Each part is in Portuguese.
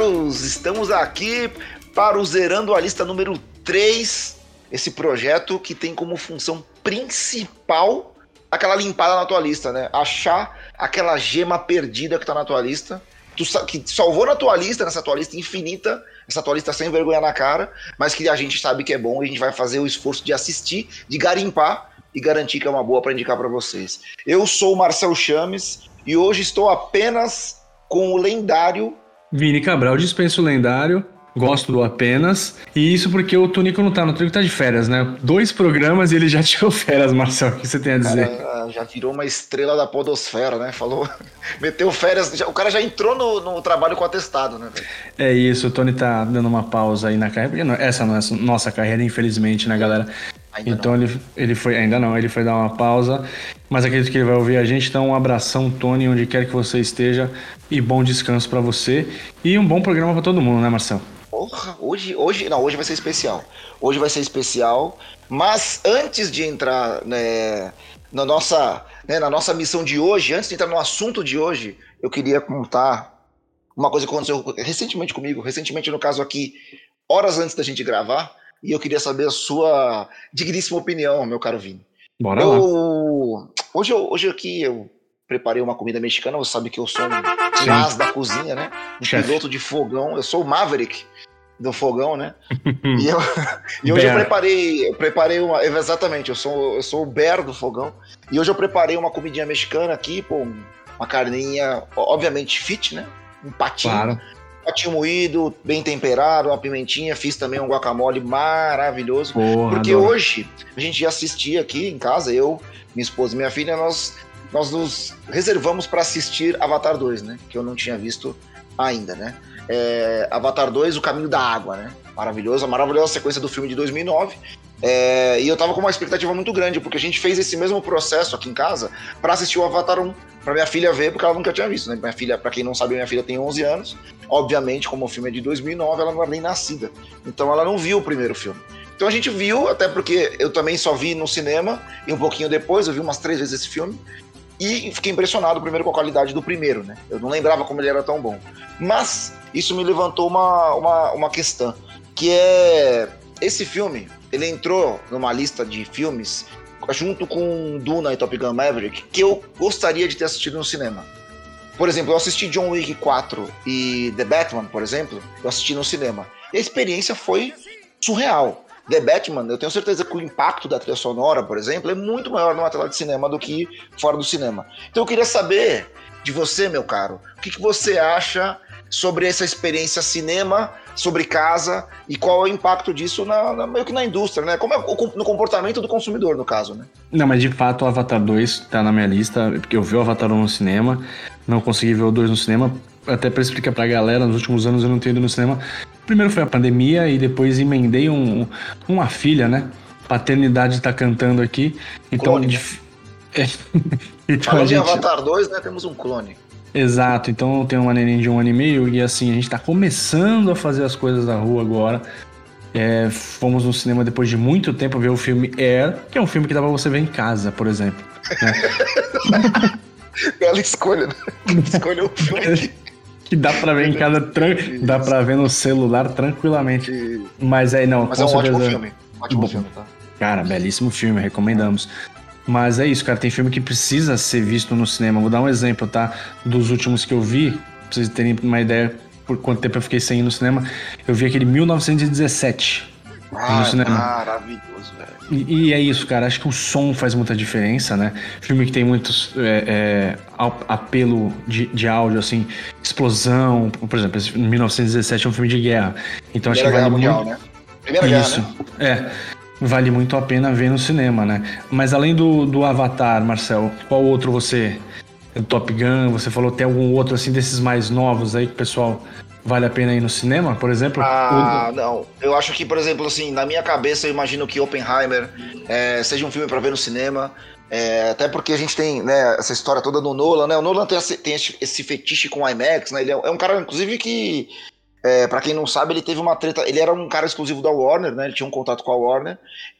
caros! Estamos aqui para o Zerando a Lista número 3. Esse projeto que tem como função principal aquela limpada na tua lista, né? Achar aquela gema perdida que tá na tua lista. Tu, que salvou na tua lista, nessa tua lista infinita, essa tua lista sem vergonha na cara, mas que a gente sabe que é bom e a gente vai fazer o esforço de assistir, de garimpar e garantir que é uma boa para indicar para vocês. Eu sou o Marcel Chames e hoje estou apenas com o lendário Vini Cabral dispensa o lendário. Gosto do apenas. E isso porque o Tonico não tá. No Tonico tá de férias, né? Dois programas e ele já tirou férias, Marcel. O que você tem a dizer? Cara, já virou uma estrela da podosfera, né? Falou. Meteu férias. Já, o cara já entrou no, no trabalho com atestado, né? É isso, o Tony tá dando uma pausa aí na carreira. Essa não é nossa carreira, infelizmente, né, galera? Ainda então ele, ele foi. Ainda não, ele foi dar uma pausa. Mas acredito que ele vai ouvir a gente. Então, um abração, Tony, onde quer que você esteja. E bom descanso para você. E um bom programa para todo mundo, né, Marcelo? Porra, hoje, hoje. Não, hoje vai ser especial. Hoje vai ser especial. Mas antes de entrar né, na, nossa, né, na nossa missão de hoje, antes de entrar no assunto de hoje, eu queria contar uma coisa que aconteceu recentemente comigo. Recentemente, no caso aqui, horas antes da gente gravar e eu queria saber a sua digníssima opinião, meu caro Vini. Bora eu, lá. Hoje, hoje aqui eu preparei uma comida mexicana, você sabe que eu sou um as da cozinha, né? Um Chef. piloto de fogão, eu sou o Maverick do fogão, né? e, eu, e hoje eu preparei, eu preparei uma, exatamente, eu sou, eu sou o Bear do fogão. E hoje eu preparei uma comidinha mexicana aqui, pô, uma carninha, obviamente fit, né? Um patinho. Claro patinho moído, bem temperado, uma pimentinha, fiz também um guacamole maravilhoso. Porra, porque adoro. hoje a gente ia assistir aqui em casa, eu, minha esposa e minha filha, nós, nós nos reservamos para assistir Avatar 2, né? Que eu não tinha visto ainda, né? É, Avatar 2, O Caminho da Água, né? Maravilhoso, a maravilhosa sequência do filme de 2009. É, e eu tava com uma expectativa muito grande, porque a gente fez esse mesmo processo aqui em casa para assistir o Avatar 1, pra minha filha ver, porque ela nunca tinha visto, né? Minha filha, para quem não sabe, minha filha tem 11 anos. Obviamente, como o filme é de 2009, ela não era nem nascida. Então ela não viu o primeiro filme. Então a gente viu, até porque eu também só vi no cinema, e um pouquinho depois, eu vi umas três vezes esse filme. E fiquei impressionado primeiro com a qualidade do primeiro, né? Eu não lembrava como ele era tão bom. Mas isso me levantou uma, uma, uma questão, que é esse filme, ele entrou numa lista de filmes junto com Duna e Top Gun Maverick que eu gostaria de ter assistido no cinema. Por exemplo, eu assisti John Wick 4 e The Batman, por exemplo, eu assisti no cinema. E a experiência foi surreal. The Batman, eu tenho certeza que o impacto da trilha sonora, por exemplo, é muito maior numa tela de cinema do que fora do cinema. Então eu queria saber de você, meu caro, o que, que você acha sobre essa experiência cinema, sobre casa e qual é o impacto disso na, na, meio que na indústria, né? Como é o, no comportamento do consumidor, no caso, né? Não, mas de fato o Avatar 2 tá na minha lista, porque eu vi o Avatar 1 no cinema, não consegui ver o 2 no cinema, até para explicar pra galera, nos últimos anos eu não tenho ido no cinema. Primeiro foi a pandemia e depois emendei um, uma filha, né? Paternidade tá cantando aqui. Então, clone, né? é, então Falando gente... Avatar 2, né? Temos um clone. Exato, então tenho uma neném de um ano e meio e assim, a gente tá começando a fazer as coisas da rua agora. É, fomos no cinema depois de muito tempo ver o filme Air, que é um filme que dá pra você ver em casa, por exemplo. Né? Bela escolha, né? Escolha o filme que dá pra ver em casa, tran... dá pra ver no celular tranquilamente. Mas aí não, Mas é um ótimo filme. Ótimo Bom, filme, tá? Cara, belíssimo filme, recomendamos. Mas é isso, cara. Tem filme que precisa ser visto no cinema. Vou dar um exemplo, tá? Dos últimos que eu vi, pra vocês terem uma ideia por quanto tempo eu fiquei sem ir no cinema. Eu vi aquele 1917 ah, no cinema. Maravilhoso, velho. E, e, é isso, cara. Acho que o som faz muita diferença, né? Filme que tem muitos é, é, apelo de, de áudio, assim, explosão. Por exemplo, esse 1917 é um filme de guerra. Então Primeira acho que vale muito. Mundial, né? Primeira isso. guerra, né? É vale muito a pena ver no cinema, né? Mas além do, do Avatar, Marcel, qual outro você. Top Gun, você falou, tem algum outro assim desses mais novos aí que o pessoal vale a pena ir no cinema, por exemplo? Ah, o... não. Eu acho que, por exemplo, assim, na minha cabeça eu imagino que Oppenheimer é, seja um filme para ver no cinema. É, até porque a gente tem né, essa história toda do Nolan, né? O Nolan tem, tem esse, esse fetiche com IMAX, né? Ele é, é um cara, inclusive, que é, para quem não sabe, ele teve uma treta. Ele era um cara exclusivo da Warner, né? Ele tinha um contato com a Warner,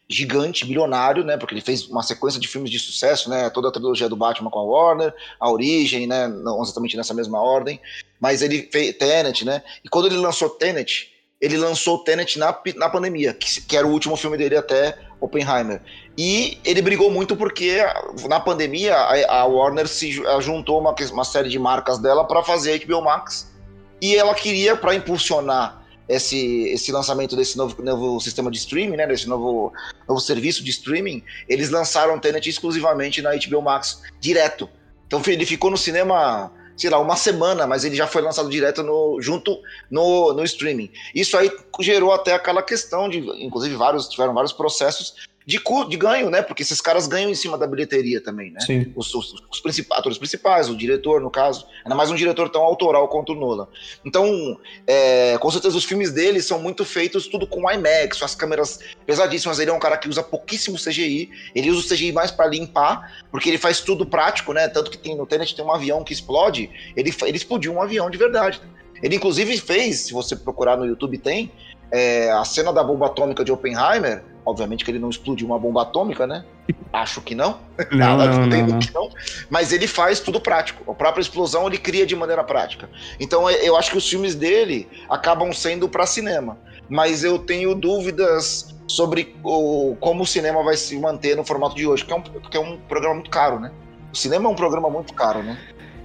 gigante, bilionário, né? Porque ele fez uma sequência de filmes de sucesso, né? Toda a trilogia do Batman com a Warner, a origem, né? Não exatamente nessa mesma ordem. mas ele fez Tenet, né? E quando ele lançou Tenet, ele lançou Tenet na, na pandemia, que, que era o último filme dele até Oppenheimer. E ele brigou muito porque na pandemia a, a Warner se juntou uma, uma série de marcas dela para fazer a HBO Max e ela queria para impulsionar esse, esse lançamento desse novo, novo sistema de streaming, né, desse novo, novo serviço de streaming, eles lançaram Tenet exclusivamente na HBO Max direto. Então ele ficou no cinema sei lá, uma semana, mas ele já foi lançado direto no, junto no, no streaming. Isso aí gerou até aquela questão de, inclusive, vários tiveram vários processos de, de ganho, né? Porque esses caras ganham em cima da bilheteria também, né? Sim. Os, os, os principais, atores principais, o diretor, no caso. Ainda mais um diretor tão autoral quanto o Nolan. Então, é, com certeza, os filmes dele são muito feitos tudo com IMAX, as câmeras pesadíssimas. Ele é um cara que usa pouquíssimo CGI. Ele usa o CGI mais para limpar, porque ele faz tudo prático, né? Tanto que tem, no Tenet tem um avião que explode. Ele, ele explodiu um avião de verdade. Ele, inclusive, fez, se você procurar no YouTube, tem é, a cena da bomba atômica de Oppenheimer Obviamente que ele não explodiu uma bomba atômica, né? Acho que não. Não, não, não, não, que não. Mas ele faz tudo prático. A própria explosão ele cria de maneira prática. Então é, eu acho que os filmes dele acabam sendo para cinema. Mas eu tenho dúvidas sobre o, como o cinema vai se manter no formato de hoje, que é, um, que é um programa muito caro, né? O cinema é um programa muito caro, né?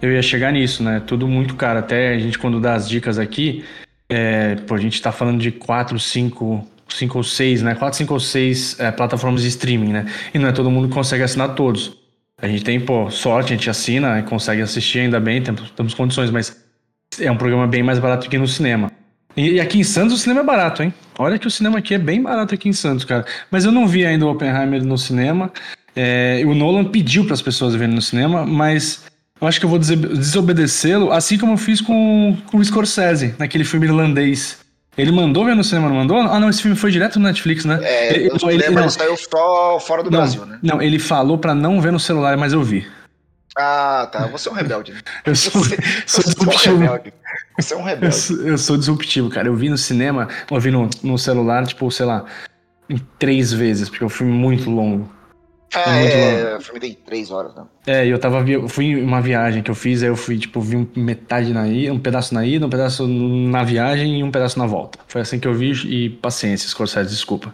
Eu ia chegar nisso, né? Tudo muito caro. Até a gente, quando dá as dicas aqui, é, pô, a gente tá falando de 4, 5 cinco ou seis, né? Quatro, cinco ou seis é, plataformas de streaming, né? E não é todo mundo que consegue assinar todos. A gente tem, pô, sorte, a gente assina e consegue assistir ainda bem, temos, temos condições, mas é um programa bem mais barato que no cinema. E, e, aqui em Santos o cinema é barato, hein? Olha que o cinema aqui é bem barato aqui em Santos, cara. Mas eu não vi ainda o Oppenheimer no cinema. É, o Nolan pediu para as pessoas verem no cinema, mas eu acho que eu vou desobedecê-lo, assim como eu fiz com, com o Scorsese, naquele filme irlandês. Ele mandou ver no cinema, não mandou? Ah, não, esse filme foi direto no Netflix, né? É, ele, não, ele, não, ele saiu só fora do não, Brasil, né? Não, ele falou pra não ver no celular, mas eu vi. Ah, tá. Você é um rebelde, né? eu sou, você, sou disruptivo. É você é um rebelde. Eu sou, eu sou, disruptivo, cara. Eu vi no cinema, eu vi no, no celular, tipo, sei lá, em três vezes, porque é um filme muito longo. Ah, é, o filme tem três horas, né? É, eu tava, eu fui em uma viagem que eu fiz, aí eu fui, tipo, vi metade na ida, um pedaço na ida, um pedaço na viagem e um pedaço na volta. Foi assim que eu vi e paciência, Scorsese, desculpa.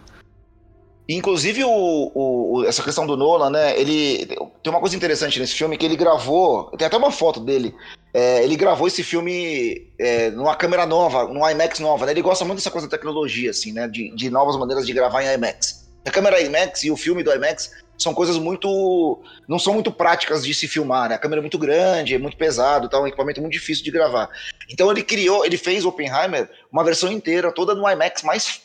Inclusive, o, o, essa questão do Nolan, né? Ele tem uma coisa interessante nesse filme que ele gravou. Tem até uma foto dele. É, ele gravou esse filme é, numa câmera nova, numa IMAX nova, né? Ele gosta muito dessa coisa da tecnologia, assim, né? De, de novas maneiras de gravar em IMAX. A câmera IMAX e o filme do IMAX são coisas muito. não são muito práticas de se filmar, né? A câmera é muito grande, é muito pesado, tá? um equipamento muito difícil de gravar. Então ele criou, ele fez Oppenheimer uma versão inteira, toda no IMAX mais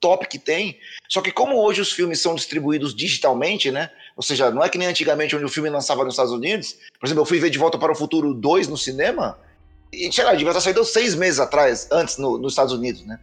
top que tem. Só que como hoje os filmes são distribuídos digitalmente, né? Ou seja, não é que nem antigamente onde o filme lançava nos Estados Unidos. Por exemplo, eu fui ver De Volta para o Futuro 2 no cinema. E, sei lá, devia estar saindo seis meses atrás, antes, no, nos Estados Unidos, né?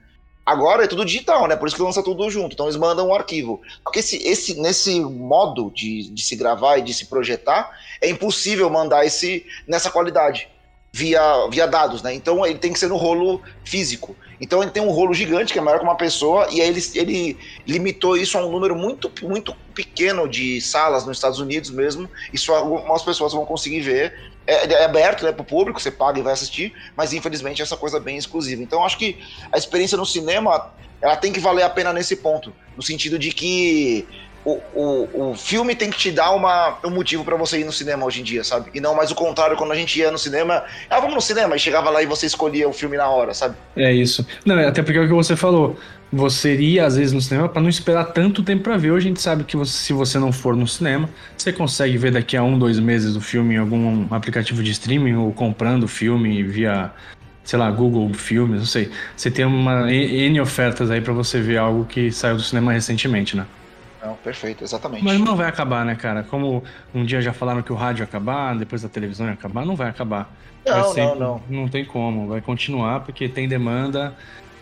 Agora é tudo digital, né? Por isso que lança tudo junto. Então eles mandam um arquivo. Porque esse, esse, nesse modo de, de se gravar e de se projetar, é impossível mandar esse nessa qualidade via, via dados, né? Então ele tem que ser no rolo físico. Então ele tem um rolo gigante que é maior que uma pessoa e aí ele, ele limitou isso a um número muito, muito pequeno de salas nos Estados Unidos mesmo. Só algumas pessoas vão conseguir ver é, é aberto né, para o público, você paga e vai assistir, mas infelizmente essa coisa é bem exclusiva. Então acho que a experiência no cinema ela tem que valer a pena nesse ponto, no sentido de que o, o, o filme tem que te dar uma, um motivo para você ir no cinema hoje em dia, sabe? E não mais o contrário, quando a gente ia no cinema, ah, vamos no cinema, e chegava lá e você escolhia o filme na hora, sabe? É isso. Não, até porque é o que você falou. Você iria às vezes no cinema para não esperar tanto tempo para ver. Hoje a gente sabe que você, se você não for no cinema, você consegue ver daqui a um, dois meses o filme em algum aplicativo de streaming ou comprando o filme via sei lá, Google Filmes, não sei. Você tem uma N ofertas aí para você ver algo que saiu do cinema recentemente, né? Não, perfeito, exatamente. Mas não vai acabar, né, cara? Como um dia já falaram que o rádio ia acabar, depois a televisão ia acabar, não vai acabar. Não, sempre, não, não. Não tem como, vai continuar porque tem demanda.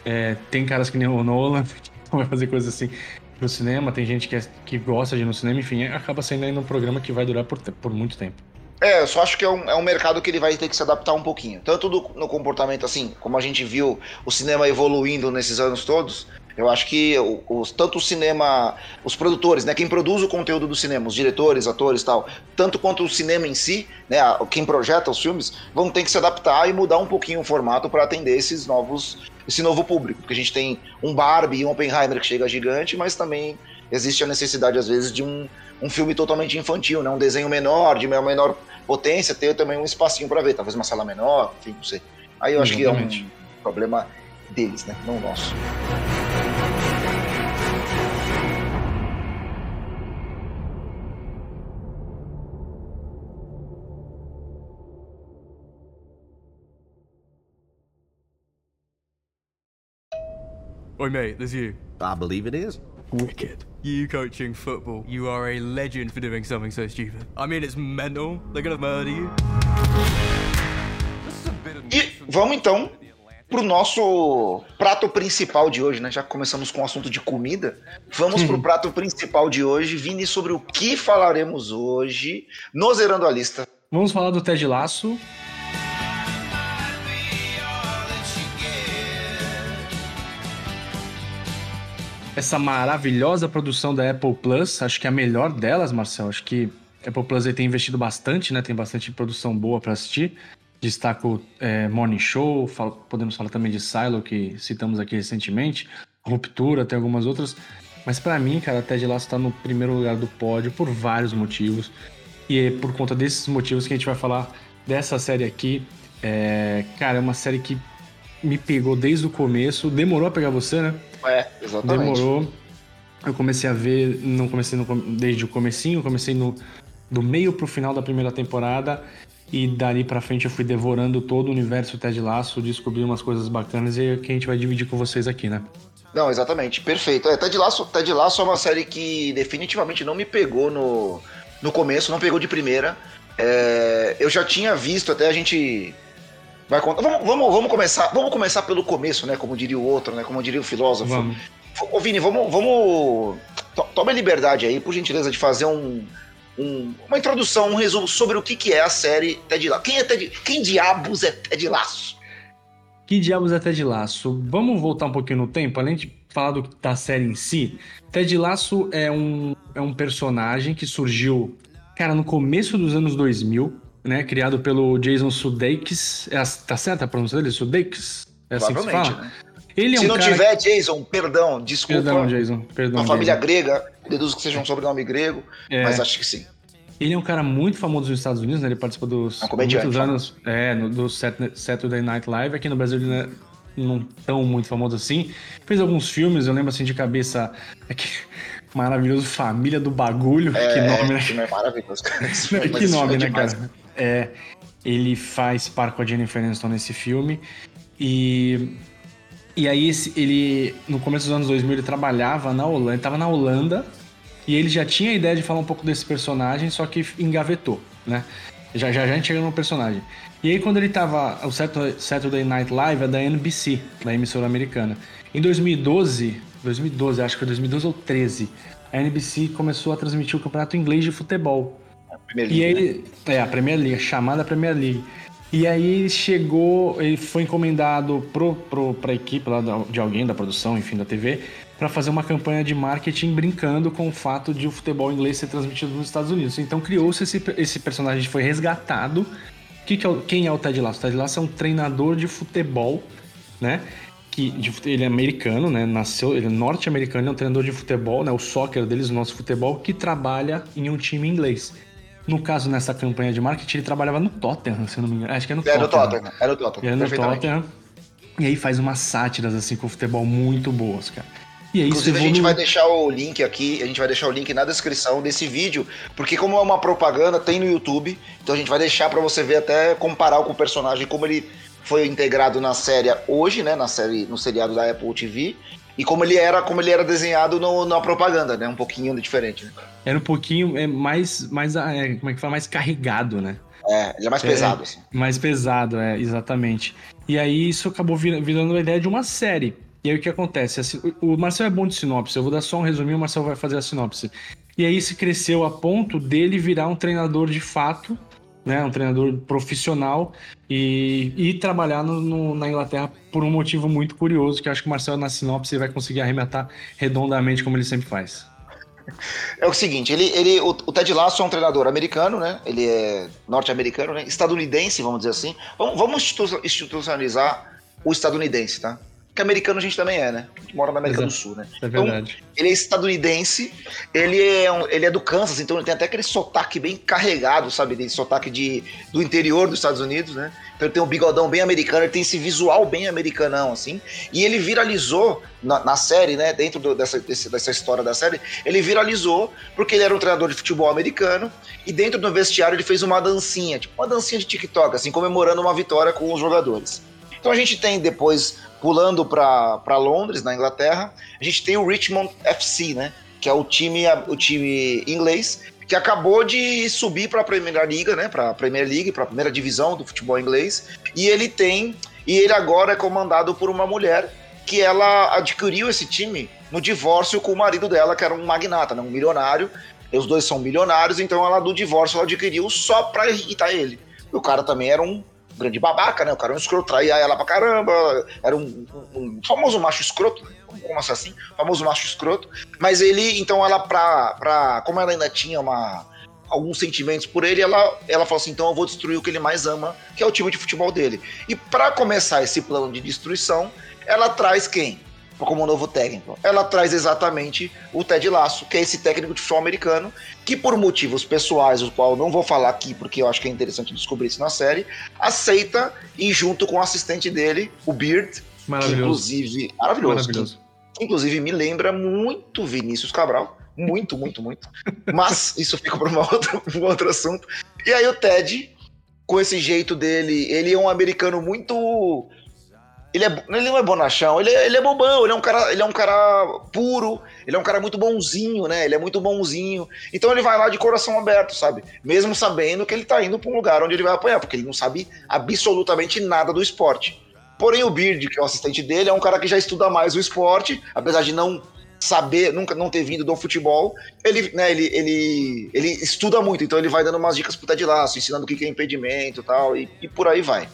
É, tem caras que nem o Nolan que vai fazer coisas assim pro cinema, tem gente que, é, que gosta de ir no cinema, enfim, acaba sendo ainda um programa que vai durar por, por muito tempo. É, eu só acho que é um, é um mercado que ele vai ter que se adaptar um pouquinho. Tanto do, no comportamento, assim, como a gente viu o cinema evoluindo nesses anos todos, Eu acho que os, tanto o cinema, os produtores, né, quem produz o conteúdo do cinema, os diretores, atores tal, tanto quanto o cinema em si, né, quem projeta os filmes, vão ter que se adaptar e mudar um pouquinho o formato para atender esses novos, esse novo público. Porque a gente tem um Barbie e um Oppenheimer que chega gigante, mas também existe a necessidade, às vezes, de um, um filme totalmente infantil, né, um desenho menor, de menor potência, ter também um espacinho para ver, talvez uma sala menor, enfim, não sei. Aí eu acho Exatamente. que é um problema deles, né, não nosso. Oi, mate, there's you. I believe it is. Wicked. You coaching football. You are a legend for doing something so stupid. I mean, it's mental. They're gonna murder you. E vamos então pro nosso prato principal de hoje, né? Já começamos com o assunto de comida. Vamos pro prato principal de hoje. Vini, sobre o que falaremos hoje no Zerando a Lista. Vamos falar do Ted Laço, essa maravilhosa produção da Apple Plus, acho que é a melhor delas, Marcel. Acho que a Apple Plus tem investido bastante, né? Tem bastante produção boa para assistir. Destaco é, Morning Show, falo, podemos falar também de Silo, que citamos aqui recentemente, Ruptura, tem algumas outras. Mas para mim, cara, Ted Lasso tá no primeiro lugar do pódio por vários motivos. E é por conta desses motivos que a gente vai falar dessa série aqui. É, cara, é uma série que me pegou desde o começo. Demorou a pegar você, né? É, exatamente. Demorou. Eu comecei a ver, não comecei no, desde o comecinho, comecei no do meio pro final da primeira temporada e dali para frente eu fui devorando todo o universo Ted Laço, descobri umas coisas bacanas e é que a gente vai dividir com vocês aqui, né? Não, exatamente, perfeito. É, Ted Laço, Ted Laço é uma série que definitivamente não me pegou no, no começo, não pegou de primeira. É, eu já tinha visto, até a gente Vai contar. Vamos, vamos, vamos, começar. Vamos começar pelo começo, né? Como diria o outro, né? Como diria o filósofo. Vamos. Ô, Vini, vamos. vamos... Toma a liberdade aí, por gentileza, de fazer um, um, uma introdução, um resumo sobre o que, que é a série Ted Laço. Quem, é Ted, quem diabos é Ted Laço? Que diabos é Ted Laço? Vamos voltar um pouquinho no tempo, além de falar do, da série em si. Ted Laço é um, é um personagem que surgiu, cara, no começo dos anos 2000 né? Criado pelo Jason Sudeikis. É, tá certa a pronúncia dele? Sudeikis? É assim que se fala? Né? Ele é se um não cara... tiver, Jason, perdão, desculpa. Perdão, Jason. Perdão, uma família grega, deduzo que seja um sobrenome grego, é. mas acho que sim. Ele é um cara muito famoso nos Estados Unidos, né? Ele participou dos é um muitos anos é, no, do Saturday Night Live. Aqui no Brasil ele não é não tão muito famoso assim. Fez alguns filmes, eu lembro assim de cabeça. Aqui, maravilhoso Família do Bagulho. É, que nome, né? Que é maravilhoso. que nome, né, cara? É, ele faz par com a Jennifer Aniston nesse filme. E, e aí, ele, no começo dos anos 2000, ele trabalhava na Holanda. Ele tava na Holanda e ele já tinha a ideia de falar um pouco desse personagem, só que engavetou, né? Já já, já a gente chega no personagem. E aí, quando ele tava. O Saturday Night Live é da NBC, da emissora americana. Em 2012, 2012, acho que foi 2012 ou 13, a NBC começou a transmitir o campeonato inglês de futebol. Premier League. E aí, né? É, a Premier League, chamada Premier League. E aí chegou, ele foi encomendado pro, pro, pra equipe lá de alguém da produção, enfim, da TV, para fazer uma campanha de marketing brincando com o fato de o futebol inglês ser transmitido nos Estados Unidos. Então criou-se esse, esse personagem foi resgatado. Que que é, quem é o Ted Lasso? O Ted Lasso é um treinador de futebol, né? Que, de, ele é americano, né? Nasceu, ele é norte-americano, é um treinador de futebol, né? O soccer deles, o nosso futebol, que trabalha em um time inglês. No caso, nessa campanha de marketing, ele trabalhava no Tottenham, se eu não me engano. Acho que é no Tottenham. Era no Tottenham. Era no Tottenham. Era no Tottenham. E aí faz umas sátiras, assim, com o futebol muito boas, cara. E aí, Inclusive, a gente vai deixar o link aqui, a gente vai deixar o link na descrição desse vídeo, porque como é uma propaganda, tem no YouTube, então a gente vai deixar para você ver até comparar com o personagem, como ele foi integrado na série hoje, né, na série, no seriado da Apple TV, e como ele era, como ele era desenhado no, na propaganda, né? Um pouquinho diferente. Né? Era um pouquinho é, mais, mais é, como é que fala, mais carregado, né? É, ele é mais é, pesado. Assim. Mais pesado, é, exatamente. E aí isso acabou virando a ideia de uma série. E aí o que acontece? Assim, o Marcel é bom de sinopse, eu vou dar só um resuminho, o Marcel vai fazer a sinopse. E aí se cresceu a ponto dele virar um treinador de fato né? Um treinador profissional e, e trabalhar no, no, na Inglaterra por um motivo muito curioso que acho que o Marcelo na sinopse vai conseguir arrematar redondamente como ele sempre faz. É o seguinte, ele, ele, o, o Ted Lasso é um treinador americano, né? Ele é norte-americano, né? Estadunidense, vamos dizer assim. Vamos, vamos institucionalizar o estadunidense, tá? Que americano a gente também é, né? A gente mora na América Exato. do Sul, né? É verdade. Então, ele é estadunidense, ele é, um, ele é do Kansas, então ele tem até aquele sotaque bem carregado, sabe? De sotaque de, do interior dos Estados Unidos, né? Então ele tem um bigodão bem americano, ele tem esse visual bem americanão, assim. E ele viralizou na, na série, né? Dentro do, dessa, desse, dessa história da série, ele viralizou porque ele era um treinador de futebol americano e dentro do vestiário ele fez uma dancinha, tipo uma dancinha de TikTok, assim, comemorando uma vitória com os jogadores. Então a gente tem depois pulando para Londres, na Inglaterra, a gente tem o Richmond FC, né? Que é o time, o time inglês, que acabou de subir para a Primeira Liga, né? Para a Premier League, para a primeira divisão do futebol inglês. E ele tem. E ele agora é comandado por uma mulher que ela adquiriu esse time no divórcio com o marido dela, que era um magnata, né, um milionário. E os dois são milionários, então ela do divórcio ela adquiriu só para irritar ele. O cara também era um grande babaca, né? O cara era um escroto, traía ela pra caramba, era um, um, um famoso macho escroto, como assim? Famoso macho escroto. Mas ele, então, ela, pra, pra. Como ela ainda tinha uma alguns sentimentos por ele, ela, ela falou assim: então eu vou destruir o que ele mais ama, que é o time de futebol dele. E para começar esse plano de destruição, ela traz quem? como novo técnico. Ela traz exatamente o Ted Lasso, que é esse técnico de futebol americano, que por motivos pessoais, o qual não vou falar aqui porque eu acho que é interessante descobrir isso na série, aceita e junto com o assistente dele, o Beard, que inclusive maravilhoso, maravilhoso. Que, inclusive me lembra muito Vinícius Cabral, muito, muito, muito. Mas isso fica para um outro assunto. E aí o Ted, com esse jeito dele, ele é um americano muito ele, é, ele não é bonachão, ele é, ele é bobão, ele é um cara, ele é um cara puro, ele é um cara muito bonzinho, né? Ele é muito bonzinho. Então ele vai lá de coração aberto, sabe? Mesmo sabendo que ele tá indo para um lugar onde ele vai apanhar, porque ele não sabe absolutamente nada do esporte. Porém, o Beard, que é o assistente dele, é um cara que já estuda mais o esporte, apesar de não saber, nunca não ter vindo do futebol, ele, né, ele, ele, ele estuda muito, então ele vai dando umas dicas pro Ted Laço, ensinando o que é impedimento tal, e, e por aí vai.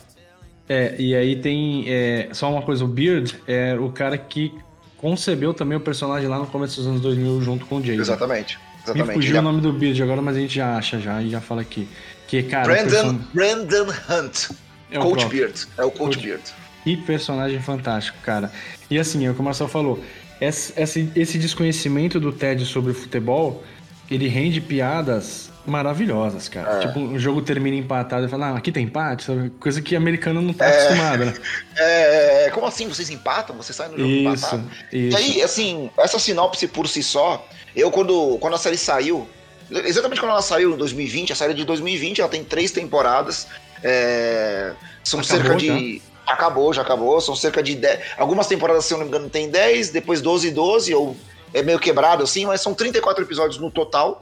É, e aí tem é, só uma coisa, o Beard é o cara que concebeu também o personagem lá no começo dos anos 2000 junto com o Jay. Exatamente. Exatamente. Me fugiu já... o nome do Beard agora, mas a gente já acha já e já fala aqui. Que, cara, Brandon, person... Brandon Hunt. É Coach Beard. É o Coach, Coach Beard. Que personagem fantástico, cara. E assim, é o que o Marcel falou, esse, esse desconhecimento do Ted sobre futebol, ele rende piadas maravilhosas, cara. É. Tipo, o jogo termina empatado e fala, ah, aqui tem empate, sabe? Coisa que americano não tá é. acostumado, né? É, é, como assim? Vocês empatam? Vocês saem no jogo isso, empatado? Isso. E aí, assim, essa sinopse por si só, eu quando, quando a série saiu, exatamente quando ela saiu em 2020, a série de 2020, ela tem três temporadas, é, são acabou, cerca de... Acabou, já acabou, são cerca de 10... Algumas temporadas, se eu não me engano, tem 10, depois 12 e 12, ou é meio quebrado assim, mas são 34 episódios no total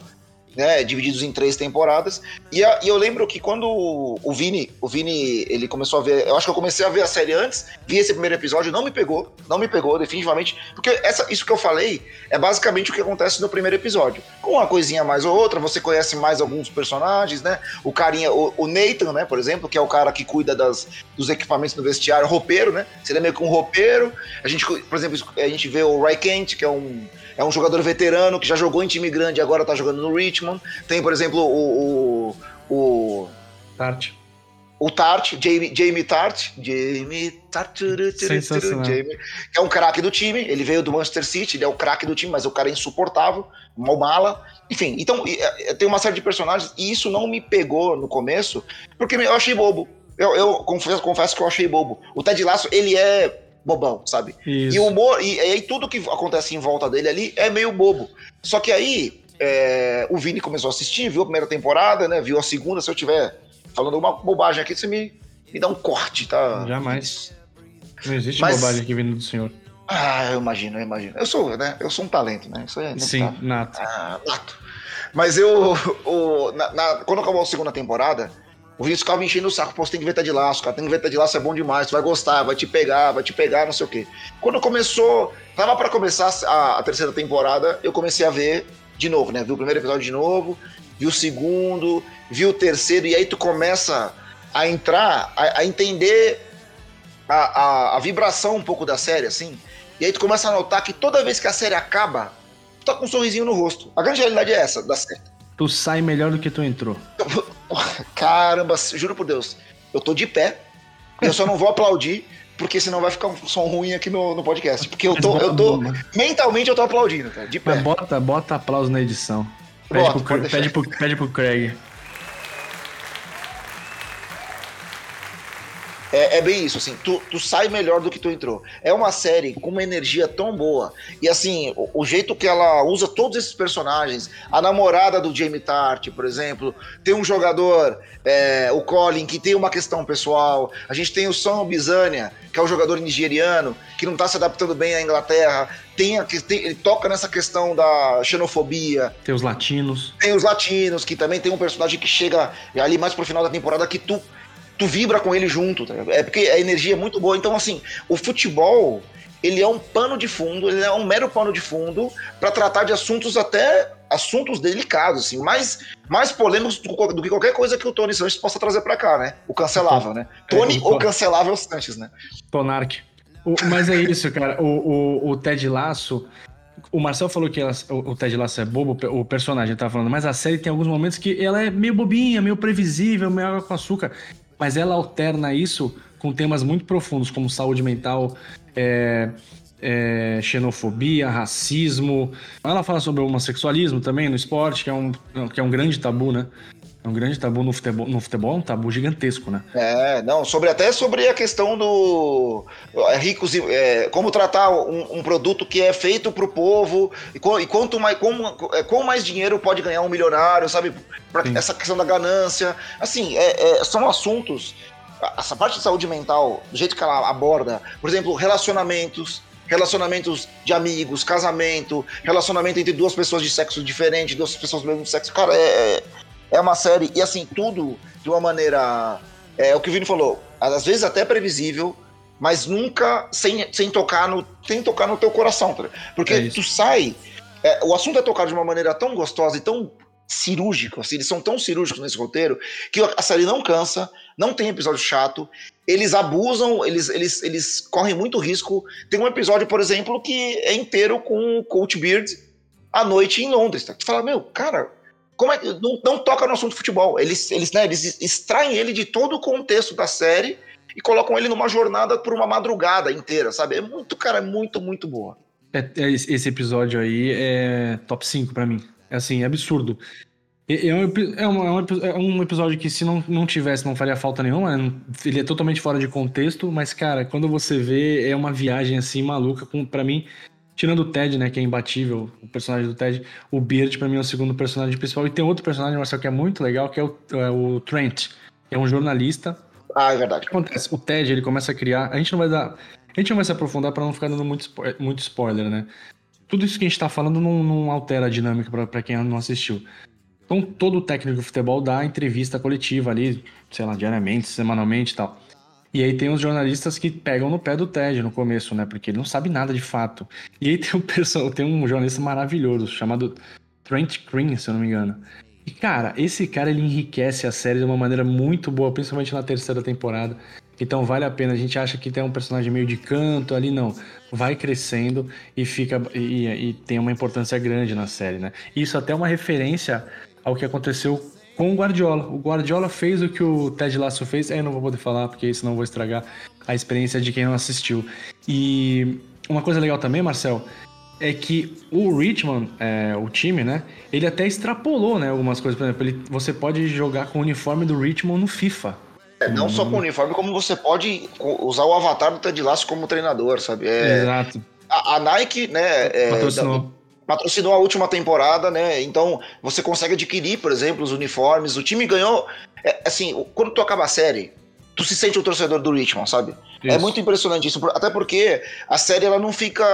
né, divididos em três temporadas. E, a, e, eu lembro que quando o Vini, o Vini, ele começou a ver, eu acho que eu comecei a ver a série antes, vi esse primeiro episódio, não me pegou, não me pegou definitivamente, porque essa, isso que eu falei é basicamente o que acontece no primeiro episódio. Com uma coisinha mais ou outra, você conhece mais alguns personagens, né? O carinha, o, o Nathan, né, por exemplo, que é o cara que cuida das, dos equipamentos no vestiário, roupeiro, né? Seria meio que um roupeiro. A gente, por exemplo, a gente vê o Ray Kent, que é um é um jogador veterano que já jogou em time grande e agora tá jogando no Richmond. Tem, por exemplo, o. o, o Tart. O Tart, Jamie, Jamie Tart. Jamie Tart. Jamie, que é um craque do time. Ele veio do Manchester City, ele é o craque do time, mas o cara é insuportável, mal mala. Enfim, então é, tem uma série de personagens e isso não me pegou no começo, porque eu achei bobo. Eu, eu confesso, confesso que eu achei bobo. O Ted Lasso, ele é bobão, sabe? Isso. E o humor, e, aí tudo que acontece em volta dele ali é meio bobo. Só que aí é, o Vini começou a assistir, viu a primeira temporada, né? Viu a segunda. Se eu tiver falando uma bobagem aqui, você me, me dá um corte, tá? Jamais. Não existe Mas, bobagem aqui vindo do senhor. Ah, eu imagino, eu imagino. Eu sou, né? Eu sou um talento, né? Isso é Sim, nato. Ah, nato. Mas eu, o, na, na, quando acabou a segunda temporada, o Vinícius ficava enchendo o saco, pô, você tem que ver Ted Laço, cara, tem que ver Ted Laço, é bom demais, tu vai gostar, vai te pegar, vai te pegar, não sei o quê. Quando começou, tava para começar a, a, terceira temporada, eu comecei a ver de novo, né? Viu o primeiro episódio de novo, viu o segundo, viu o terceiro, e aí tu começa a entrar, a, a entender a, a, vibração um pouco da série, assim. E aí tu começa a notar que toda vez que a série acaba, tu tá com um sorrisinho no rosto. A grande realidade é essa da série. Tu sai melhor do que tu entrou. Caramba, juro por Deus. Eu tô de pé. Eu só não vou aplaudir, porque senão vai ficar um som ruim aqui no, no podcast. Porque eu tô, eu tô. Mentalmente eu tô aplaudindo, cara. De pé. Mas bota, bota aplauso na edição. Pede, bota, pro, pede, pro, pede pro Craig. É, é, bem isso, assim, tu, tu sai melhor do que tu entrou. É uma série com uma energia tão boa. E assim, o, o, jeito que ela usa todos esses personagens, a namorada do Jamie Tart, por exemplo, tem um jogador, é, o Colin, que tem uma questão pessoal. A gente tem o Son Bizania, que é o jogador nigeriano, que não tá se adaptando bem à Inglaterra. Tem, a, tem ele toca nessa questão da xenofobia. Tem os latinos. Tem os latinos, que também tem um personagem que chega ali mais pro final da temporada que tu tu vibra com ele junto, tá É porque a energia é muito boa. Então, assim, o futebol, ele é um pano de fundo, ele é um mero pano de fundo para tratar de assuntos até assuntos delicados, assim, mais, mais polêmicos do, do, que qualquer coisa que o Tony Sanches possa trazer para cá, né? O cancelável, né? É, Tony é, ou cancelável Sanches, né? Tonark. mas é isso, cara. O, o, o Ted Lasso, o Marcel falou que ela, o, Ted Lasso é bobo, o personagem tava falando, mas a série tem alguns momentos que ela é meio bobinha, meio previsível, meio água com açúcar mas ela alterna isso com temas muito profundos, como saúde mental, é, é, xenofobia, racismo. Ela fala sobre homossexualismo também no esporte, que é um, que é um grande tabu, né? É um grande tabu no futebol, no futebol, é um tabu gigantesco, né? É, não, sobre até sobre a questão do é, ricos é, como tratar um, um, produto que é feito para o povo e, e, quanto mais como, é, com mais dinheiro pode ganhar um milionário, sabe? Pra, essa questão da ganância, assim, é, é, são assuntos. Essa parte de saúde mental, do jeito que ela aborda, por exemplo, relacionamentos, relacionamentos de amigos, casamento, relacionamento entre duas pessoas de sexo diferente, duas pessoas do mesmo sexo, cara, é, é uma série, e assim, tudo de uma maneira. É o que o Vini falou, às vezes até previsível, mas nunca sem, sem tocar no. sem tocar no teu coração, tá? Porque é tu sai. É, o assunto é tocado de uma maneira tão gostosa e tão cirúrgico, assim, eles são tão cirúrgicos nesse roteiro que a série não cansa, não tem episódio chato, eles abusam, eles, eles, eles correm muito risco. Tem um episódio, por exemplo, que é inteiro com o Coach Beard à noite em Londres. Tá? Tu fala, meu, cara, como é, não, não toca no assunto futebol. Eles, eles, né, eles extraem ele de todo o contexto da série e colocam ele numa jornada por uma madrugada inteira, sabe? É muito, cara, é muito, muito boa. É, é, esse episódio aí é top 5 para mim. É assim, é absurdo. É, é, um, é, um, é um episódio que se não, não tivesse, não faria falta nenhuma. Né? Ele é totalmente fora de contexto, mas, cara, quando você vê, é uma viagem assim maluca. Para mim, Tirando o Ted, né, que é imbatível, o personagem do Ted, o Beard pra mim é o segundo personagem principal. E tem outro personagem, Marcelo, que é muito legal, que é o, é o Trent, que é um jornalista. Ah, é verdade. O que acontece? O Ted, ele começa a criar... A gente não vai dar... A gente não vai se aprofundar para não ficar dando muito, spo... muito spoiler, né? Tudo isso que a gente tá falando não, não altera a dinâmica para quem não assistiu. Então, todo técnico de futebol dá entrevista coletiva ali, sei lá, diariamente, semanalmente e tal. E aí tem os jornalistas que pegam no pé do Ted no começo, né? Porque ele não sabe nada de fato. E aí tem um, tem um jornalista maravilhoso chamado Trent Green, se eu não me engano. E, cara, esse cara ele enriquece a série de uma maneira muito boa, principalmente na terceira temporada. Então vale a pena. A gente acha que tem um personagem meio de canto ali, não. Vai crescendo e fica e, e tem uma importância grande na série, né? Isso até é uma referência ao que aconteceu com o Guardiola. O Guardiola fez o que o Ted Lasso fez. É, eu não vou poder falar, porque senão vou estragar a experiência de quem não assistiu. E uma coisa legal também, Marcel, é que o Richmond, é, o time, né? Ele até extrapolou, né? Algumas coisas. Por exemplo, ele, você pode jogar com o uniforme do Richmond no FIFA. É, não só com o uniforme, como você pode usar o avatar do Ted Lasso como treinador, sabe? É, Exato. A, a, Nike, né? É, Patrocinou patrocinou a última temporada, né? Então você consegue adquirir, por exemplo, os uniformes. O time ganhou. É, assim, quando tu acaba a série, tu se sente o torcedor do Richmond, sabe? É isso. É muito impressionante isso, até porque a série ela não fica.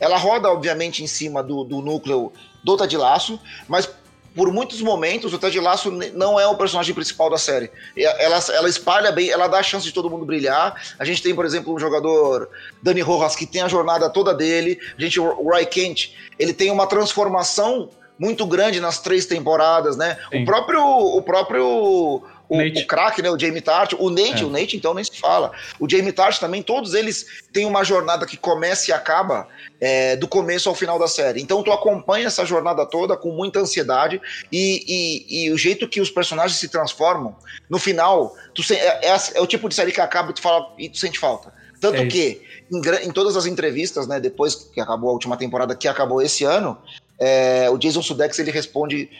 Ela roda, obviamente, em cima do, do núcleo do Ted Laço, mas por muitos momentos, o Ted Lasso não é o personagem principal da série. Ela, ela espalha bem, ela dá a chance de todo mundo brilhar. A gente tem, por exemplo, um jogador, Dani Rojas, que tem a jornada toda dele. A gente, o Roy Kent, ele tem uma transformação muito grande nas três temporadas, né? Sim. O próprio, o próprio o, o craque, né, o Jamie Tart, o Nate, é. o Nate então nem se fala. O Jamie Tart também, todos eles têm uma jornada que começa e acaba é, do começo ao final da série. Então tu acompanha essa jornada toda com muita ansiedade e, e, e o jeito que os personagens se transformam, no final, tu se, é, é, é, o tipo de série que acaba e tu fala e tu sente falta. Tanto é que em, em, todas as entrevistas, né, depois que acabou a última temporada, que acabou esse ano, é, o Jason Sudeikis ele responde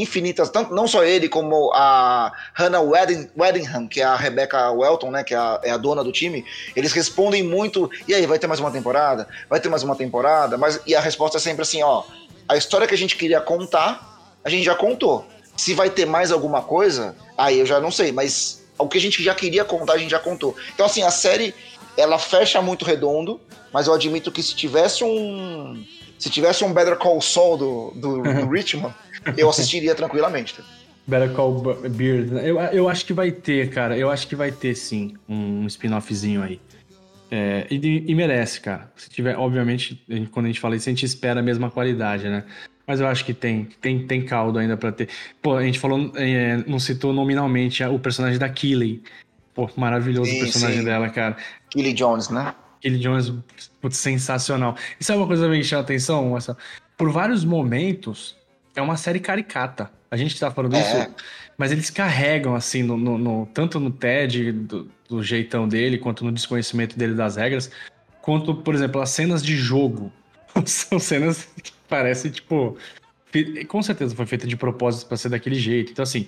infinitas, tanto, não só ele, como a Hannah Wedding, Weddingham, que é a Rebecca Welton, né, que é a, é a, dona do time, eles respondem muito, e aí, vai ter mais uma temporada? Vai ter mais uma temporada? Mas, e a resposta é sempre assim, ó, a história que a gente queria contar, a gente já contou. Se vai ter mais alguma coisa, aí eu já não sei, mas o que a gente já queria contar, a gente já contou. Então, assim, a série, ela fecha muito redondo, mas eu admito que se tivesse um... Se tivesse um Better Call Saul do, do, do Richmond, eu assistiria tranquilamente. Tá? Better Call Beard. Eu, eu acho que vai ter, cara. Eu acho que vai ter sim um spin-offzinho aí. É, e, e, merece, cara. Se tiver, obviamente, quando a gente fala isso, a gente espera a mesma qualidade, né? Mas eu acho que tem, tem, tem caldo ainda para ter. Pô, a gente falou, é, não citou nominalmente o personagem da Killy. Pô, maravilhoso sim, o personagem sim. dela, cara. Killy Jones, né? Killy Jones, putz, sensacional. E sabe uma coisa que me chama atenção, Marcelo? Por vários momentos, é uma série caricata. A gente tá falando é. isso, mas eles carregam, assim, no, no, no tanto no TED, do, do, jeitão dele, quanto no desconhecimento dele das regras, quanto, por exemplo, as cenas de jogo. São cenas que parecem, tipo. Com certeza foi feita de propósito para ser daquele jeito. Então, assim,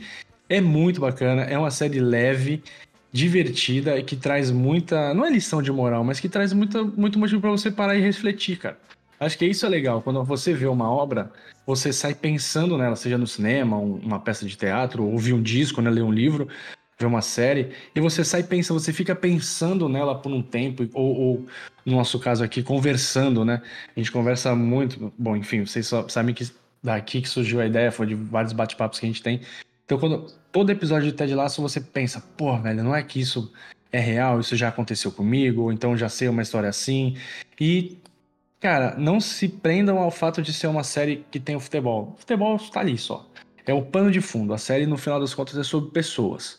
é muito bacana. É uma série leve, divertida e que traz muita. Não é lição de moral, mas que traz muita, muito motivo para você parar e refletir, cara. Acho que isso é legal. Quando você vê uma obra, você sai pensando nela, seja no cinema, uma peça de teatro, ouvir um disco, né, ler um livro, ver uma série, e você sai pensando, você fica pensando nela por um tempo, ou, ou no nosso caso aqui, conversando, né? A gente conversa muito. Bom, enfim, vocês só sabem que daqui que surgiu a ideia, foi de vários bate-papos que a gente tem. Então, quando todo episódio de Ted Lasso você pensa, pô, velho, não é que isso é real, isso já aconteceu comigo, ou então já sei uma história assim. E Cara, não se prendam ao fato de ser uma série que tem o futebol. O futebol está ali só. É o pano de fundo. A série, no final das contas, é sobre pessoas.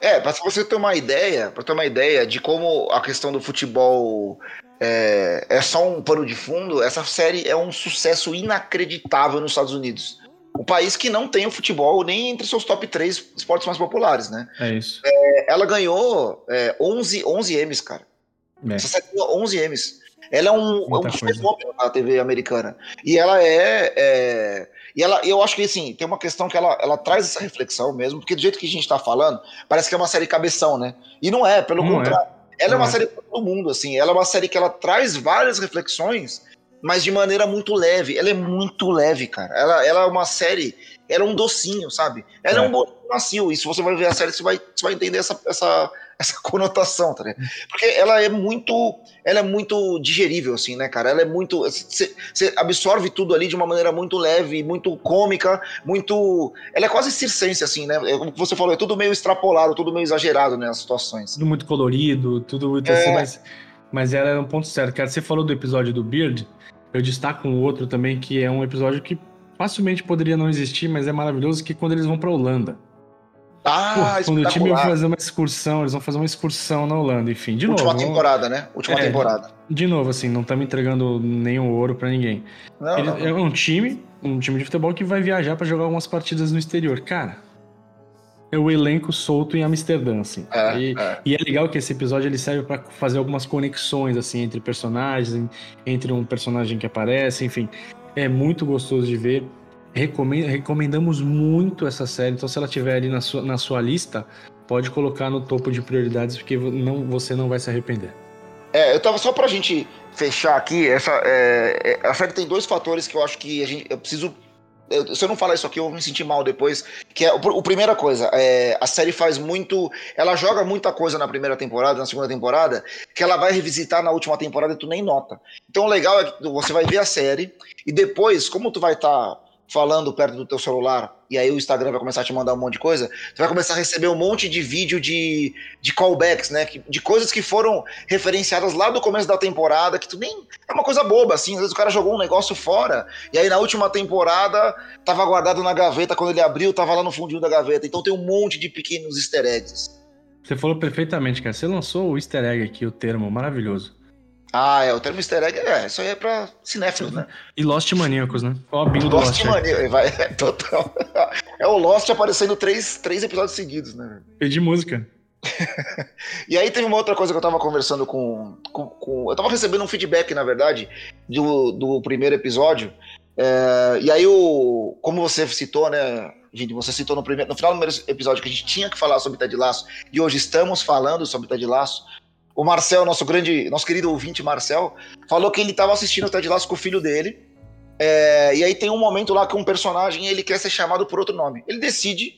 É, para você ter uma ideia, para ter uma ideia de como a questão do futebol é, é, só um pano de fundo, essa série é um sucesso inacreditável nos Estados Unidos. O país que não tem o futebol nem entre seus top 3 esportes mais populares, né? É isso. É, ela ganhou é, 11, 11 M's, cara. É. Essa série ganhou 11 M's. Ela é um, um fenômeno da TV americana. E ela é, é. e ela, eu acho que assim, tem uma questão que ela, ela traz essa reflexão mesmo, porque do jeito que a gente está falando, parece que é uma série cabeção, né? E não é, pelo não é. contrário. É. Ela não é uma é. série para todo mundo, assim. Ela é uma série que ela traz várias reflexões, mas de maneira muito leve. Ela é muito leve, cara. Ela, ela é uma série. Ela é um docinho, sabe? Ela é, é um docinho macio. E se você vai ver a série, você vai, você vai entender essa, essa, essa conotação, tá ligado? Porque ela é muito, ela é muito digerível, assim, né, cara? Ela é muito, você absorve tudo ali de uma maneira muito leve, muito cômica, muito, ela é quase circense, assim, né? É como você falou, é tudo meio extrapolado, tudo meio exagerado, né, as situações. Tudo muito colorido, tudo muito assim, é... assim, mas, mas ela é um ponto certo, cara. Você falou do episódio do Beard, eu destaco um outro também que é um episódio que facilmente poderia não existir, mas é maravilhoso que quando eles vão para Holanda. Ah, Pô, quando o time vai fazer uma excursão, eles vão fazer uma excursão na Holanda, enfim, de Última novo. Última temporada, né? Última é, temporada. De novo, assim, não estamos entregando nenhum ouro para ninguém. Não, Ele, não, não. É um time, um time de futebol que vai viajar para jogar algumas partidas no exterior. Cara, é o elenco solto em Amsterdã, assim. É, e, é. e, é. legal que esse episódio ele serve para fazer algumas conexões, assim, entre personagens, entre um personagem que aparece, enfim. É muito gostoso de ver recomendamos muito essa série, então se ela tiver ali na sua, na sua lista, pode colocar no topo de prioridades, porque não, você não vai se arrepender. É, eu tava só pra gente fechar aqui, essa, é, é a série tem dois fatores que eu acho que a gente, eu preciso eu, se eu não falar isso aqui, eu vou me sentir mal depois. Que é o, primeira coisa, é, a série faz muito. Ela joga muita coisa na primeira temporada, na segunda temporada, que ela vai revisitar na última temporada e tu nem nota. Então o legal é que você vai ver a série e depois, como tu vai estar. Tá falando perto do teu celular e aí o Instagram vai começar a te mandar um monte de coisa, tu vai começar a receber um monte de vídeo de, de callbacks, né? De coisas que foram referenciadas lá do começo da temporada, que tu nem. É uma coisa boba, assim. Às vezes o cara jogou um negócio fora, e aí na última temporada tava guardado na gaveta, quando ele abriu, tava lá no fundinho da gaveta. Então tem um monte de pequenos easter eggs. Você falou perfeitamente, cara. Você lançou o easter egg aqui, o termo maravilhoso. Ah, é, o termo easter egg, é, isso aí é pra cinéfilos, né? E Lost Maníacos, né? Ó, bingo do Lost. Lost Maníacos, vai, é, total. É o Lost aparecendo três, três episódios seguidos, né? Pedir música. e aí teve uma outra coisa que eu tava conversando com, com, com, Eu tava recebendo um feedback, na verdade, do, do primeiro episódio. É, e aí, o, como você citou, né, gente, você citou no, primeiro, no final do primeiro episódio que a gente tinha que falar sobre Ted Laço, e hoje estamos falando sobre Ted Laço. O Marcel, nosso grande, nosso querido ouvinte Marcel, falou que ele estava assistindo o Ted Lasso com o filho dele. É, e aí tem um momento lá que um personagem ele quer ser chamado por outro nome. Ele decide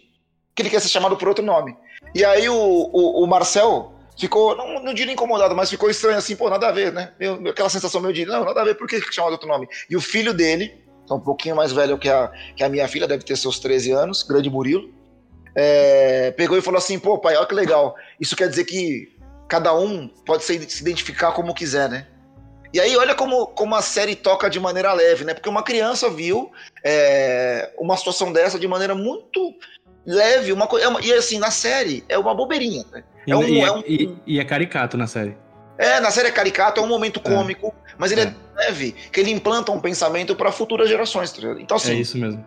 que ele quer ser chamado por outro nome. E aí o, o, o Marcel ficou, não, não diria incomodado, mas ficou estranho assim, pô, nada a ver, né? Eu, aquela sensação meio de, não, nada a ver, por que chamar de outro nome? E o filho dele, é um pouquinho mais velho que a, que a minha filha, deve ter seus 13 anos, grande Murilo, é, pegou e falou assim, pô, pai, olha que legal. Isso quer dizer que cada um pode se identificar como quiser, né? E aí, olha como, como a série toca de maneira leve, né? Porque uma criança viu é, uma situação dessa de maneira muito leve, uma coisa. É e assim, na série é uma bobeirinha. Né? É um, e, é, é um, e, e, é caricato na série. É, na série é caricato, é um momento é. cômico, é. mas ele é. é leve, que ele implanta um pensamento para futuras gerações. Tá então, assim. É isso mesmo.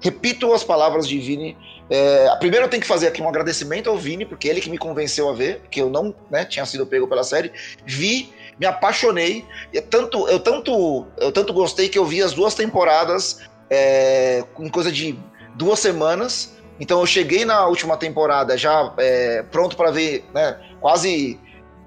Repito as palavras de Vini é, primeiro eu tenho que fazer aqui um agradecimento ao Vini, porque ele que me convenceu a ver, que eu não né, tinha sido pego pela série. Vi, me apaixonei. Eu tanto, eu tanto, eu tanto gostei que eu vi as duas temporadas é, em coisa de duas semanas. Então eu cheguei na última temporada já é, pronto para ver, né, quase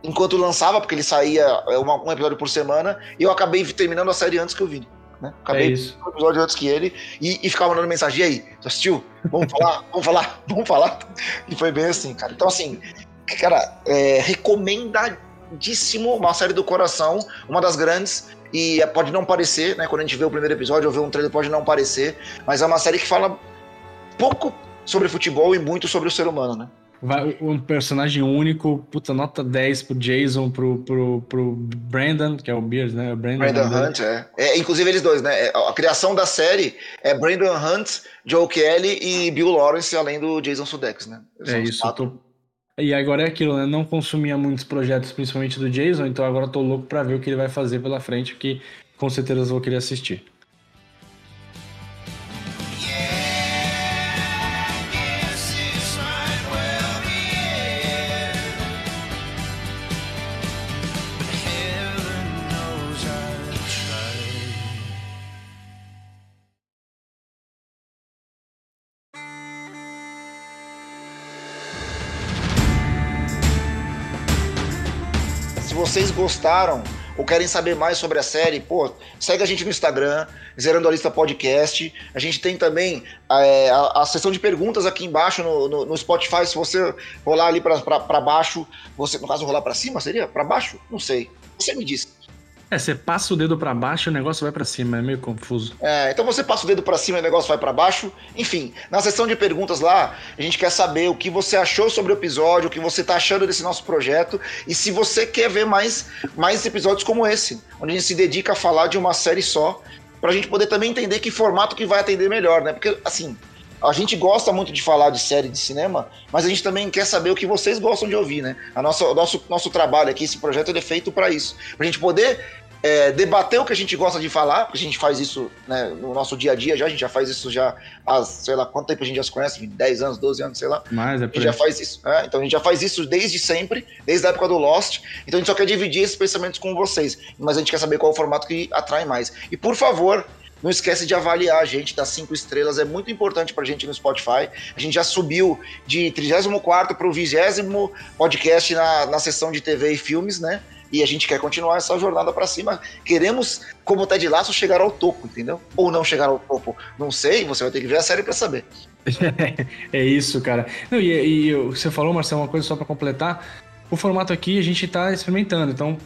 enquanto lançava, porque ele saía é, um episódio por semana, e eu acabei terminando a série antes que o Vini. Né? Acabei é isso. um episódio antes que ele e, e ficava mandando mensagem. E aí, você assistiu? Vamos falar? vamos falar? Vamos falar? E foi bem assim, cara. Então, assim, cara, é, recomendadíssimo uma série do coração, uma das grandes. E é, pode não parecer, né? Quando a gente vê o primeiro episódio ou vê um trailer, pode não parecer, mas é uma série que fala pouco sobre futebol e muito sobre o ser humano, né? Vai, um personagem único, puta, nota 10 pro Jason, pro, pro, pro Brandon, que é o Beard, né? O Brandon, Brandon Hunt, é. é. Inclusive eles dois, né? É, a criação da série é Brandon Hunt, Joe Kelly e Bill Lawrence, além do Jason Sudeikis, né? Eles é isso, tô... E agora é aquilo, né? Não consumia muitos projetos, principalmente do Jason, então agora tô louco pra ver o que ele vai fazer pela frente, porque com certeza vou querer assistir. Gostaram ou querem saber mais sobre a série, pô, segue a gente no Instagram, Zerando a Lista Podcast. A gente tem também é, a, a, sessão de perguntas aqui embaixo no, no, no Spotify. Se você rolar ali para baixo, você, no caso, rolar para cima, seria? Para baixo? Não sei. Você me diz. É, você passa o dedo para baixo e o negócio vai para cima, é meio confuso. É, então você passa o dedo para cima e o negócio vai para baixo. Enfim, na sessão de perguntas lá, a gente quer saber o que você achou sobre o episódio, o que você tá achando desse nosso projeto e se você quer ver mais, mais episódios como esse, onde a gente se dedica a falar de uma série só, pra gente poder também entender que formato que vai atender melhor, né? Porque, assim, a gente gosta muito de falar de série de cinema, mas a gente também quer saber o que vocês gostam de ouvir, né? A nossa, o nosso, nosso trabalho aqui, esse projeto, ele é feito para isso. Pra gente poder é, debater o que a gente gosta de falar, porque a gente faz isso né, no nosso dia a dia já, a gente já faz isso já há, sei lá, quanto tempo a gente já se conhece, 10 anos, 12 anos, sei lá. Mas é a gente já faz isso. É, então a gente já faz isso desde sempre, desde a época do Lost. Então a gente só quer dividir esses pensamentos com vocês, mas a gente quer saber qual é o formato que atrai mais. E por favor, não esquece de avaliar a gente, das cinco estrelas, é muito importante pra gente no Spotify. A gente já subiu de 34 para o 20 podcast na, na sessão de TV e filmes, né? e a gente quer continuar essa jornada para cima. Queremos, como Ted Laço, chegar ao topo, entendeu? Ou não chegar ao topo, não sei, você vai ter que ver a série para saber. é isso, cara. Não, e, e, você falou, Marcelo, uma coisa só para completar. O formato aqui a gente está experimentando, então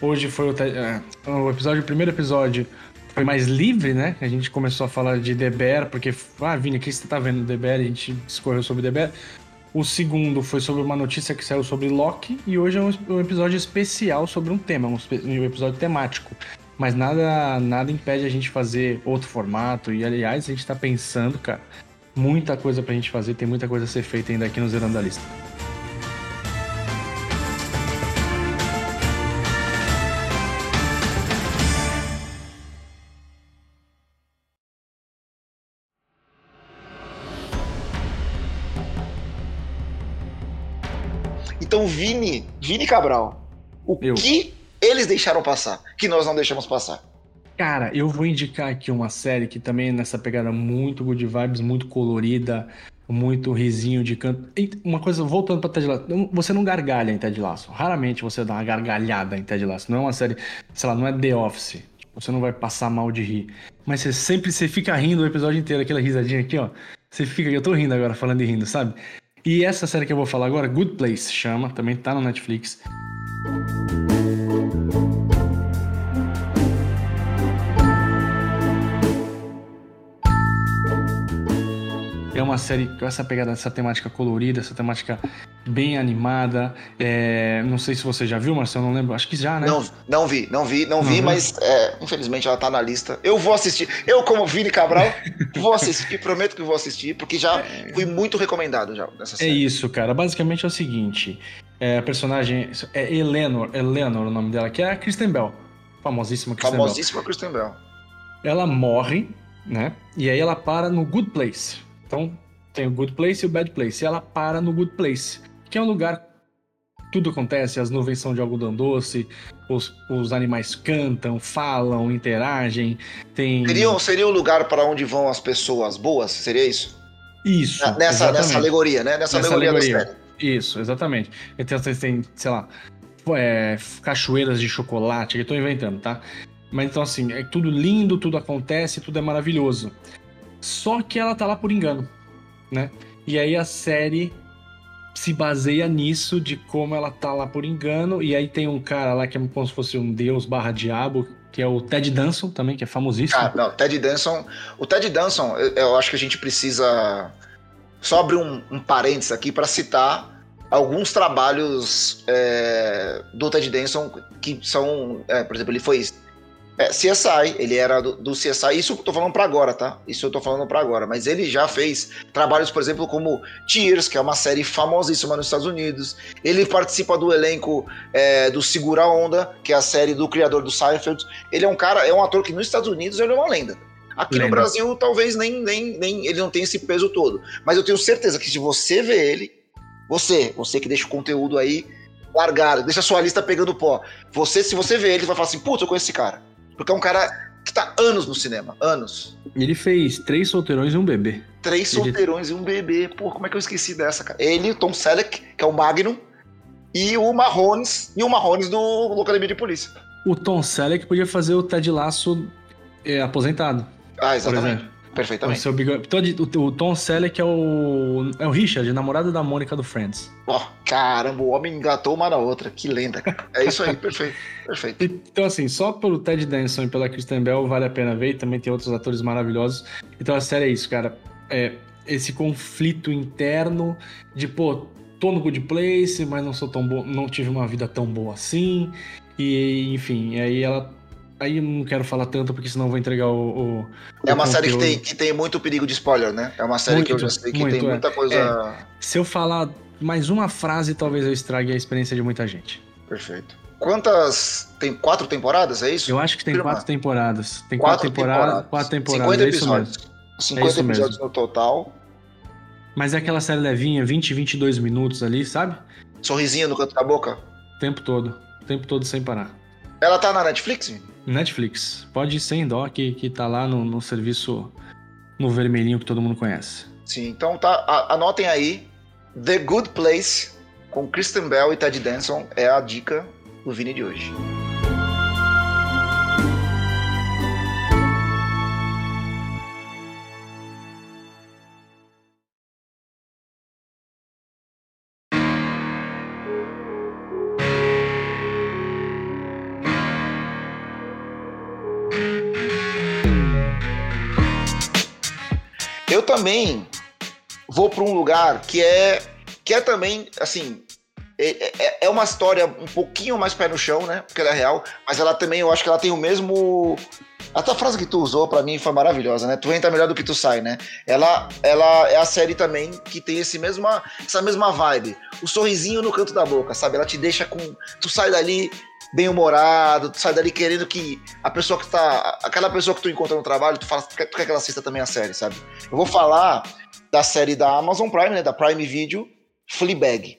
hoje foi o, é, o episódio, o primeiro episódio foi mais livre, né? A gente começou a falar de The Bear, porque, ah, Vini, o que você tá vendo The Bear? A gente discorreu sobre The Bear. O segundo foi sobre uma notícia que saiu sobre Loki, e hoje é um, um episódio especial sobre um tema, um, um episódio temático. Mas nada, nada impede a gente fazer outro formato. E aliás, a gente tá pensando, cara, muita coisa pra gente fazer, tem muita coisa a ser feita ainda aqui no Zerando da Lista. Então, Vini, Vini Cabral, o Eu. que eles deixaram passar, que nós não deixamos passar? Cara, eu vou indicar aqui uma série que também é nessa pegada muito good vibes, muito colorida, muito risinho de canto. E uma coisa, voltando pra Ted Lasso, você não gargalha em Ted Lasso. Raramente você dá uma gargalhada em Ted Lasso. Não é uma série, sei lá, não é The Office. Você não vai passar mal de rir. Mas você sempre você fica rindo o episódio inteiro, aquela risadinha aqui, ó. Você fica, eu tô rindo agora, falando e rindo, sabe? E essa série que eu vou falar agora, Good Place, chama, também tá no Netflix. Uma série com essa pegada, essa temática colorida, essa temática bem animada. É, Não sei se você já viu, Marcelo, não lembro. Acho que já, né? Não, não vi, não vi, não vi, Uhum. mas é, infelizmente ela tá na lista. Eu vou assistir. Eu, como Vini Cabral, vou assistir, prometo que vou assistir, porque já fui muito recomendado já nessa É série. isso, cara. Basicamente é o seguinte: é, a personagem é Eleanor, Eleanor o nome dela, que é a Kristen Bell. Famosíssima Kristen Famosíssima Kristen Bell. Bell. Ela morre, né? E aí ela para no Good Place. Então tem o Good Place e o Bad Place. E ela para no Good Place, que é um lugar. Tudo acontece, as nuvens são de algodão doce, os, os animais cantam, falam, interagem. Tem. Seria, seria o lugar para onde vão as pessoas boas? Seria isso? Isso. nessa, nessa exatamente. alegoria, né? Nessa, Nessa alegoria, alegoria. da série. Isso, exatamente. Então têm, sei lá, é, cachoeiras de chocolate, que eu tô inventando, tá? Mas então, assim, é tudo lindo, tudo acontece, tudo é maravilhoso. Só que ela tá lá por engano, né? E aí a série se baseia nisso, de como ela tá lá por engano. E aí tem um cara lá que é como se fosse um deus barra diabo, que é o Ted Danson também, que é famosíssimo. Ah, não, Ted Danson. O Ted Danson, eu, eu acho que a gente precisa só abrir um, um parênteses aqui para citar alguns trabalhos é, do Ted Danson que são, é, por exemplo, ele foi é, CSI, ele era do, do CSI, isso eu tô falando pra agora, tá? Isso eu tô falando pra agora, mas ele já fez trabalhos, por exemplo, como Cheers, que é uma série famosíssima nos Estados Unidos. Ele participa do elenco é, do Segura a Onda, que é a série do criador do Seinfeld. Ele é um cara, é um ator que nos Estados Unidos ele é uma lenda. Aqui no. Brasil, talvez nem, nem, nem ele não tenha esse peso todo. Mas eu tenho certeza que se você vê ele, você, você que deixa o conteúdo aí largado, deixa a sua lista pegando pó. Você, se você vê ele, vai falar assim, putz, eu conheço esse cara. Porque é um cara que tá anos no cinema, anos. Ele fez três solteirões e um bebê. Três Ele- solteirões e um bebê. Pô, como é que eu esqueci dessa, cara? Ele, o Tom Selleck, que é o Magnum, e o Marrones, e o Marrones do Locademia de Polícia. O Tom Selleck podia fazer o Ted Lasso é, aposentado. Ah, exatamente. Exemplo. O, Perfeitamente. seu bigode- Todd- o, Tom Selleck é o, é o Richard, namorado da Mônica do Friends. Ó, caramba, o homem engatou uma na outra. Que lenda, cara. É isso aí, perfeito. Perfeito. Então, assim, só pelo Ted Danson e pela Kristen Bell vale a pena ver. E também tem outros atores maravilhosos. Então a série é isso, cara. É esse conflito interno de, pô, tô no good place, mas não sou tão bom, não tive uma vida tão boa assim. E, enfim, aí ela. Aí eu não quero falar tanto, porque senão vou entregar o. o- É o uma série que tem, que tem muito perigo de spoiler, né? É uma série que eu já Muito, sei que muito, tem é. muita coisa. Se eu falar mais uma frase, talvez eu estrague a experiência de muita gente. Perfeito. Quantas. Tem quatro temporadas, é isso? Eu acho que tem Confirma. quatro temporadas. Tem quatro, temporadas. Quatro temporadas, 50 é isso mesmo. episódios. 50 isso mesmo. episódios no total. Mas é aquela série levinha, 20, 22 minutos ali, sabe? Sorrisinho no canto da boca. O tempo todo. O tempo todo sem parar. Ela tá na Netflix? Netflix. Pode ir sem dó, que, que tá lá no, no serviço no vermelhinho que todo mundo conhece. Sim, então tá. a- anotem aí. The Good Place, com Kristen Bell e Ted Danson, é a dica do Vini de hoje. Também vou para um lugar que é que é também assim é, é, é, uma história um pouquinho mais pé no chão, né? Porque ela é real, mas ela também, eu acho que ela tem o mesmo. A tua frase que tu usou para mim foi maravilhosa, né? Tu entra melhor do que tu sai, né? Ela, ela é a série também que tem esse mesma, essa mesma vibe. O sorrisinho no canto da boca, sabe? Ela te deixa com. Tu sai dali bem humorado, tu sai dali querendo que a pessoa que tá. Aquela pessoa que tu encontra no trabalho, tu fala, tu quer, tu quer que ela assista também a série, sabe? Eu vou falar da série da Amazon Prime, né? Da Prime Video, Fleabag.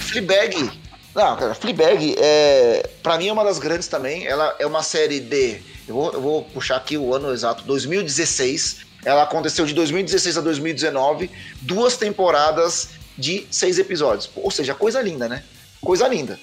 Fleabag. Não, cara, Fleabag é, para mim é uma das grandes também. Ela é uma série de, eu vou, eu vou puxar aqui o ano exato, 2016. Ela aconteceu de 2016 a 2019, duas temporadas de seis episódios. Ou seja, coisa linda, né? Coisa linda.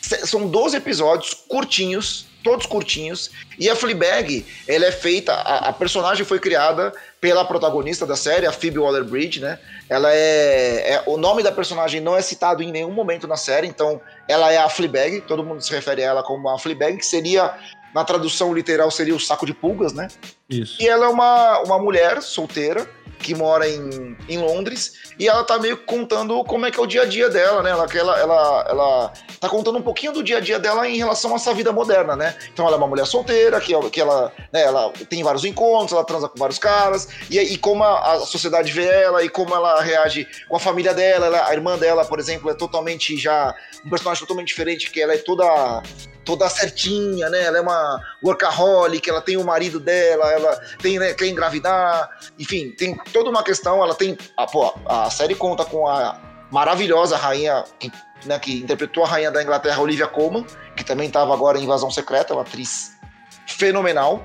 São 12 episódios curtinhos, todos curtinhos. E a Fleabag, ela é feita, a, a, personagem foi criada pela protagonista da série, a Phoebe Waller-Bridge, né? Ela é, é, o nome da personagem não é citado em nenhum momento na série, então ela é a Fleabag, todo mundo se refere a ela como a Fleabag, que seria na tradução literal seria o saco de pulgas, né? Isso. E ela é uma, uma mulher solteira que mora em, em Londres, e ela tá meio contando como é que é o dia a dia dela, né? Ela, ela, ela, ela tá contando um pouquinho do dia a dia dela em relação a essa vida moderna, né? Então ela é uma mulher solteira, que, que ela, né, ela tem vários encontros, ela transa com vários caras, e, e como a, a sociedade vê ela, e como ela reage com a família dela, ela, a irmã dela, por exemplo, é totalmente já um personagem totalmente diferente, que ela é toda toda certinha, né? Ela é uma workaholic, ela tem o marido dela, ela tem, né, quer engravidar, enfim, tem toda uma questão. Ela tem. A, pô, a série conta com a maravilhosa rainha que, né, que interpretou a rainha da Inglaterra, Olivia Colman, que também estava agora em Invasão Secreta, uma atriz fenomenal.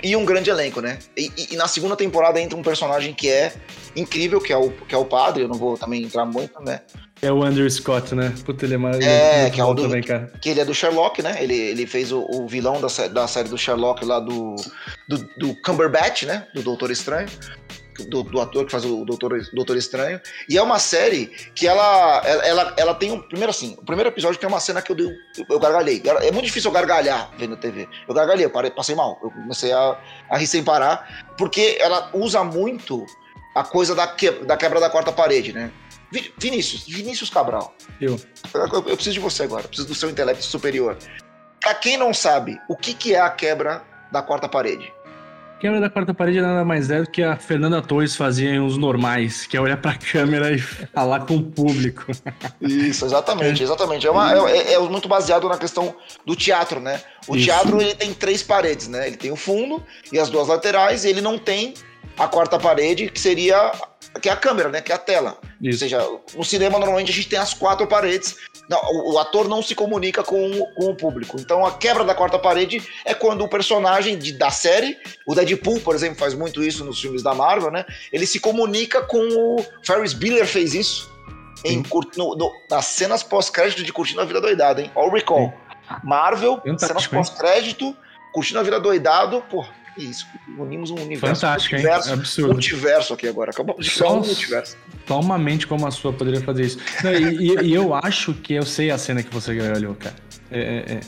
E um grande elenco, né? E, e, e, na segunda temporada entra um personagem que é incrível, que é o, que é o padre, eu não vou também entrar muito, né? É o Andrew Scott, né? Puta, ele é mais. É, que é o do, também, cara. Que ele é do Sherlock, né? Ele, ele fez o, o vilão da, da série do Sherlock lá do, do, do Cumberbatch, né? Do Doutor Estranho. Do, do, ator que faz o Doutor, Doutor Estranho. E é uma série que ela, ela, ela tem um. Primeiro assim, o primeiro episódio tem uma cena que eu, eu, eu gargalhei. É muito difícil eu gargalhar vendo TV. Eu gargalhei, eu parei, passei mal. Eu comecei a, a rir sem parar, porque ela usa muito a coisa da, que, da quebra da quarta parede, né? Vinícius, Vinícius Cabral. Eu. eu. Eu preciso de você agora, preciso do seu intelecto superior. Para quem não sabe, o que, que é a quebra da quarta parede? Quebra da quarta parede nada mais é do que a Fernanda Torres fazia em Os Normais, que é olhar pra câmera e falar com o público. Isso, exatamente, exatamente. É, uma, é, é, muito baseado na questão do teatro, né? O Isso. teatro ele tem três paredes, né? Ele tem o fundo e as duas laterais, e ele não tem a quarta parede, que seria que é a câmera, né? Que é a tela. Isso. Ou seja, no cinema normalmente a gente tem as quatro paredes. Não, o, ator não se comunica com, com o público. Então a quebra da quarta parede é quando o personagem de, da série, o Deadpool, por exemplo, faz muito isso nos filmes da Marvel, né? Ele se comunica com o Ferris Bueller fez isso em, no, no, nas cenas pós-crédito de Curtindo a Vida Doidada, hein? All Recall. Sim. Marvel, cenas pós-crédito, Curtindo a Vida Doidado, pô, isso. Unimos um universo. Fantástico, multiverso, hein? Absurdo. Multiverso aqui agora. Acabamos de criar um multiverso. Só uma mente como a sua poderia fazer isso. Não, e, e, e, eu acho que eu sei a cena que você olhou, cara. É, é, é.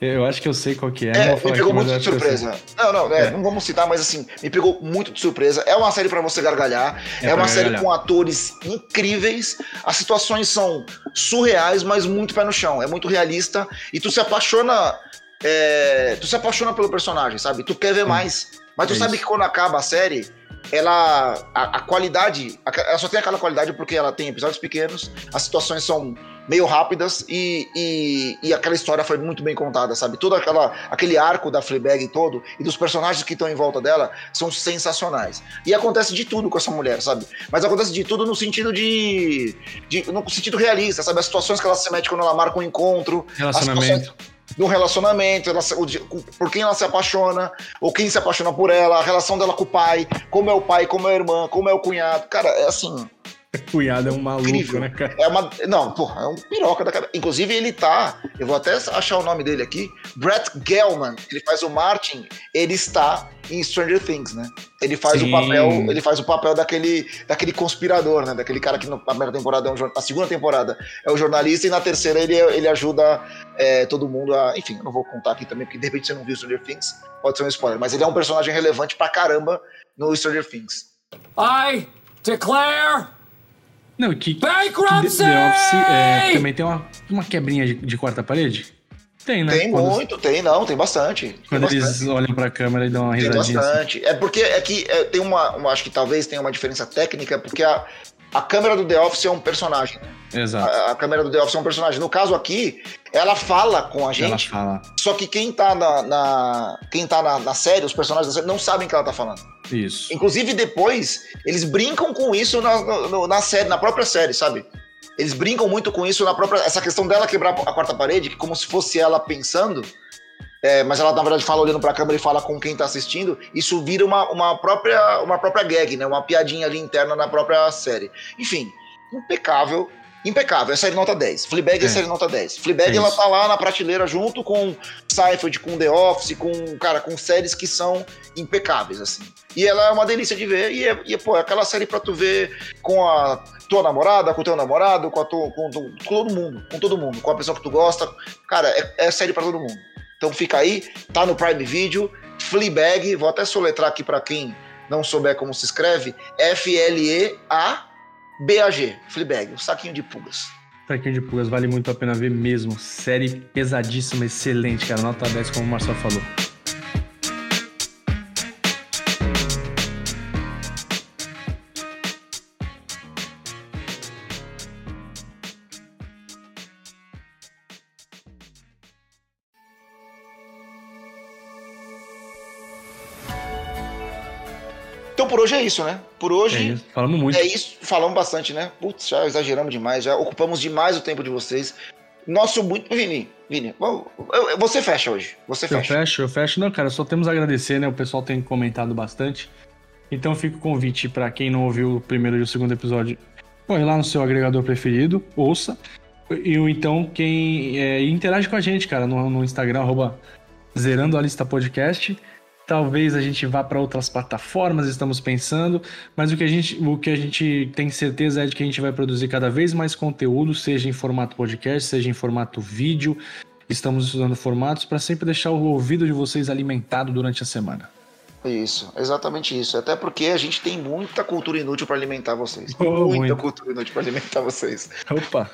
Eu acho que eu sei qual que é. é me pegou aqui, muito de surpresa. Não, não, é, é, não vamos citar, mas assim, me pegou muito de surpresa. É uma série para você gargalhar. É, é uma série gargalhar. com atores incríveis. As situações são surreais, mas muito pé no chão. É muito realista. E tu se apaixona é, tu se apaixona pelo personagem, sabe? Tu quer ver mais. Mas tu é sabe isso. que quando acaba a série, ela. A, a qualidade. A, ela só tem aquela qualidade porque ela tem episódios pequenos, as situações são meio rápidas e, e, e, aquela história foi muito bem contada, sabe? Todo aquela, aquele arco da Fleabag todo e dos personagens que estão em volta dela são sensacionais. E acontece de tudo com essa mulher, sabe? Mas acontece de tudo no sentido de, de no sentido realista, sabe? As situações que ela se mete quando ela marca um encontro, relacionamento do relacionamento, ela, por quem ela se apaixona, ou quem se apaixona por ela, a relação dela com o pai, como é o pai, como é a irmã, como é o cunhado. Cara, é assim, Cunhado é um maluco, Incrível. né, cara? É uma, não, porra, é um piroca da cabeça. Inclusive, ele tá. Eu vou até achar o nome dele aqui. Brett Gelman, ele faz o Martin, ele está em Stranger Things, né? Ele faz Sim. o papel, ele faz o papel daquele, daquele conspirador, né? Daquele cara que na primeira temporada é um na segunda temporada é o jornalista e na terceira ele, ele ajuda é, todo mundo a. Enfim, eu não vou contar aqui também, porque de repente você não viu Stranger Things, pode ser um spoiler, mas ele é um personagem relevante pra caramba no Stranger Things. I declare não, que, Bankruptcy! que The Office é, também tem uma, uma quebrinha de, de quarta parede. Tem, né? Tem quando, muito, tem, não, tem bastante. Tem quando bastante. eles olham pra câmera e dão uma risadinha. Tem assim. bastante. Assim. É porque é que é, tem uma, uma, Acho que talvez tenha uma diferença técnica, porque a, a câmera do The Office é um personagem, né? Exato. A, a, câmera do The Office é um personagem. No caso aqui, ela fala com a gente. Ela fala. Só que quem tá na, na quem tá na, na, série, os personagens da série, não sabem que ela tá falando. Isso. Inclusive, depois, eles brincam com isso na, na, série, na própria série, sabe? Eles brincam muito com isso na própria. Essa questão dela quebrar a quarta parede, como se fosse ela pensando. É, mas ela na verdade fala olhando para a câmera e fala com quem está assistindo, isso vira uma, uma, própria, uma própria gag, né? Uma piadinha ali interna na própria série. Enfim, impecável. Impecável, é série nota 10. Fleabag é, é série nota 10. Fleabag, é ela tá lá na prateleira junto com Seinfeld, com The Office, com, cara, com séries que são impecáveis, assim. E ela é uma delícia de ver, e é, e é, pô, é aquela série pra tu ver com a tua namorada, com o teu namorado, com, a tua, com, com, todo mundo, com todo mundo, com a pessoa que tu gosta. Cara, é, é série pra todo mundo. Então fica aí, tá no Prime Video, Fleabag, vou até soletrar aqui para quem não souber como se escreve, F-L-E-A-B-A-G, Fleabag, um saquinho de pulgas. Saquinho de pulgas, vale muito a pena ver mesmo. Série pesadíssima, excelente, cara. Nota 10, como o Marcelo falou. É isso, né? Por hoje. É isso. Falamos muito. É isso. Falamos bastante, né? Putz, já exageramos demais, já ocupamos demais o tempo de vocês. Nosso muito. Vini, Vini, você fecha hoje. Você fecha. Eu fecho, eu fecho. Não, cara, só temos a agradecer, né? O pessoal tem comentado bastante. Então fica o convite para quem não ouviu o primeiro e o segundo episódio, põe lá no seu agregador preferido, ouça. E então quem é, interage com a gente, cara, no, no Instagram, arroba Zerando a Lista Podcast. Talvez a gente vá para outras plataformas, estamos pensando, mas o que, a gente, o que a gente tem certeza é de que a gente vai produzir cada vez mais conteúdo, seja em formato podcast, seja em formato vídeo. Estamos estudando formatos para sempre deixar o ouvido de vocês alimentado durante a semana. Isso, exatamente isso. Até porque a gente tem muita cultura inútil para alimentar vocês. Oh, muita muito. cultura inútil para alimentar vocês. Opa!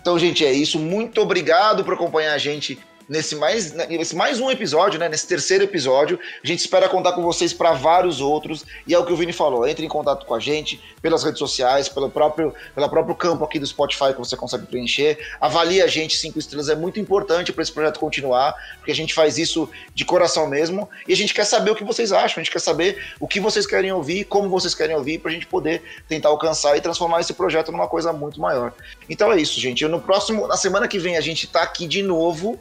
Então, gente, é isso. Muito obrigado por acompanhar a gente nesse mais, nesse mais um episódio, né? Nesse terceiro episódio. A gente espera contar com vocês para vários outros. E é o que o Vini falou: entre em contato com a gente pelas redes sociais, pelo próprio, pelo próprio campo aqui do Spotify que você consegue preencher. Avalie a gente, cinco estrelas é muito importante para esse projeto continuar, porque a gente faz isso de coração mesmo. E a gente quer saber o que vocês acham, a gente quer saber o que vocês querem ouvir, como vocês querem ouvir, para a gente poder tentar alcançar e transformar esse projeto numa coisa muito maior. Então é isso, gente. No próximo, na semana que vem, a gente está aqui de novo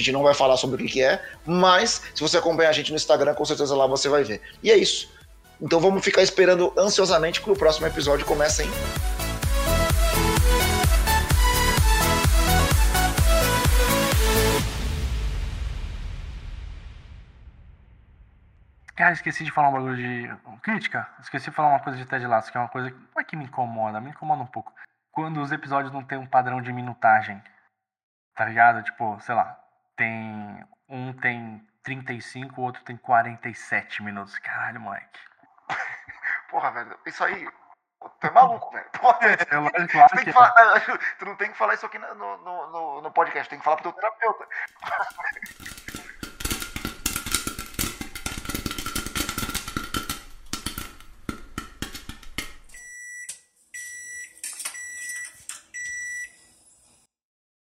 a gente não vai falar sobre o que, que é, mas se você acompanhar a gente no Instagram, com certeza lá você vai ver. E é isso. Então vamos ficar esperando ansiosamente que o próximo episódio comece, hein? Cara, esqueci de falar um bagulho de crítica. Esqueci de falar uma coisa de Ted Lasso, que é uma coisa que não é que me incomoda, me incomoda um pouco. Quando os episódios não têm um padrão de minutagem. Tá ligado? Tipo, sei lá, tem. Um tem 35, o outro tem 47 minutos. Caralho, moleque. Porra, velho, isso aí. Tu é maluco, velho. Porra, é, eu, tu, tem que falar, tu não tem que falar isso aqui no, no, no, no podcast, tem que falar pro teu terapeuta.